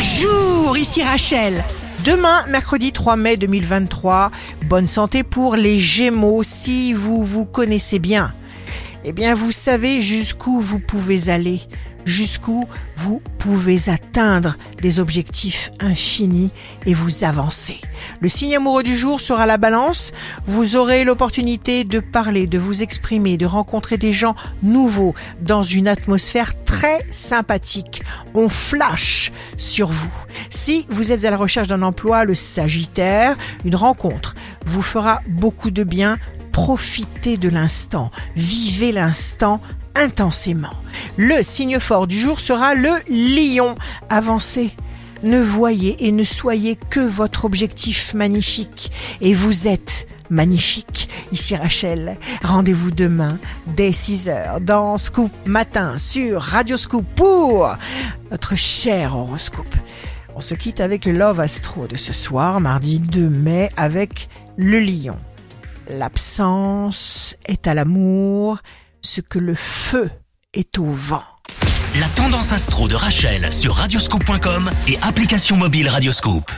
Bonjour, ici Rachel. Demain, mercredi 3 mai 2023, bonne santé pour les Gémeaux si vous vous connaissez bien. Eh bien, vous savez jusqu'où vous pouvez aller, jusqu'où vous pouvez atteindre des objectifs infinis et vous avancer. Le signe amoureux du jour sera la balance. Vous aurez l'opportunité de parler, de vous exprimer, de rencontrer des gens nouveaux dans une atmosphère très sympathique. On flash sur vous. Si vous êtes à la recherche d'un emploi, le Sagittaire, une rencontre vous fera beaucoup de bien. Profitez de l'instant, vivez l'instant intensément. Le signe fort du jour sera le lion. Avancez. Ne voyez et ne soyez que votre objectif magnifique. Et vous êtes magnifique. Ici Rachel. Rendez-vous demain dès 6h dans Scoop Matin sur Radio Scoop pour notre cher horoscope. On se quitte avec le Love Astro de ce soir, mardi 2 mai, avec le lion. L'absence est à l'amour ce que le feu est au vent. La tendance astro de Rachel sur radioscope.com et application mobile Radioscope.